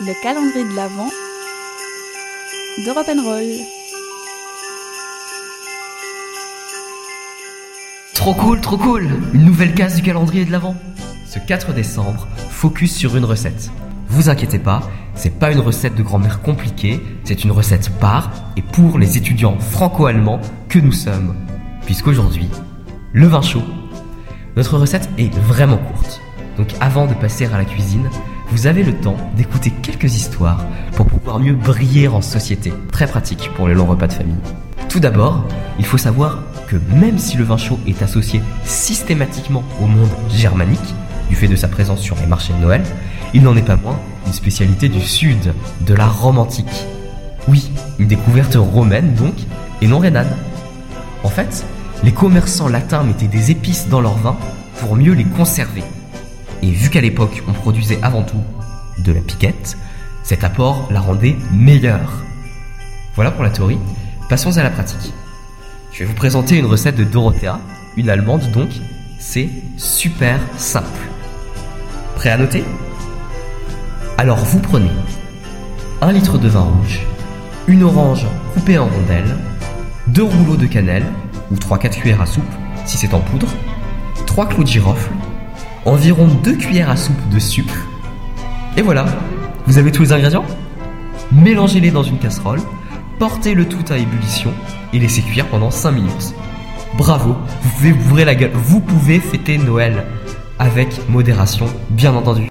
le calendrier de l'Avent de Roll. Trop cool, trop cool Une nouvelle case du calendrier de l'Avent Ce 4 décembre, focus sur une recette. Vous inquiétez pas, c'est pas une recette de grand-mère compliquée, c'est une recette par et pour les étudiants franco-allemands que nous sommes. Puisqu'aujourd'hui, le vin chaud. Notre recette est vraiment courte. Donc avant de passer à la cuisine, vous avez le temps d'écouter quelques histoires pour pouvoir mieux briller en société. Très pratique pour les longs repas de famille. Tout d'abord, il faut savoir que même si le vin chaud est associé systématiquement au monde germanique, du fait de sa présence sur les marchés de Noël, il n'en est pas moins une spécialité du sud, de la Rome antique. Oui, une découverte romaine donc, et non rhénane. En fait, les commerçants latins mettaient des épices dans leur vin pour mieux les conserver. Et vu qu'à l'époque on produisait avant tout de la piquette, cet apport la rendait meilleure. Voilà pour la théorie, passons à la pratique. Je vais vous présenter une recette de Dorothea, une allemande donc, c'est super simple. Prêt à noter? Alors vous prenez un litre de vin rouge, une orange coupée en rondelles, deux rouleaux de cannelle, ou 3-4 cuillères à soupe si c'est en poudre, 3 clous de girofle, environ 2 cuillères à soupe de sucre. Et voilà, vous avez tous les ingrédients Mélangez-les dans une casserole, portez le tout à ébullition et laissez cuire pendant 5 minutes. Bravo, vous pouvez vous pouvez fêter Noël avec modération, bien entendu.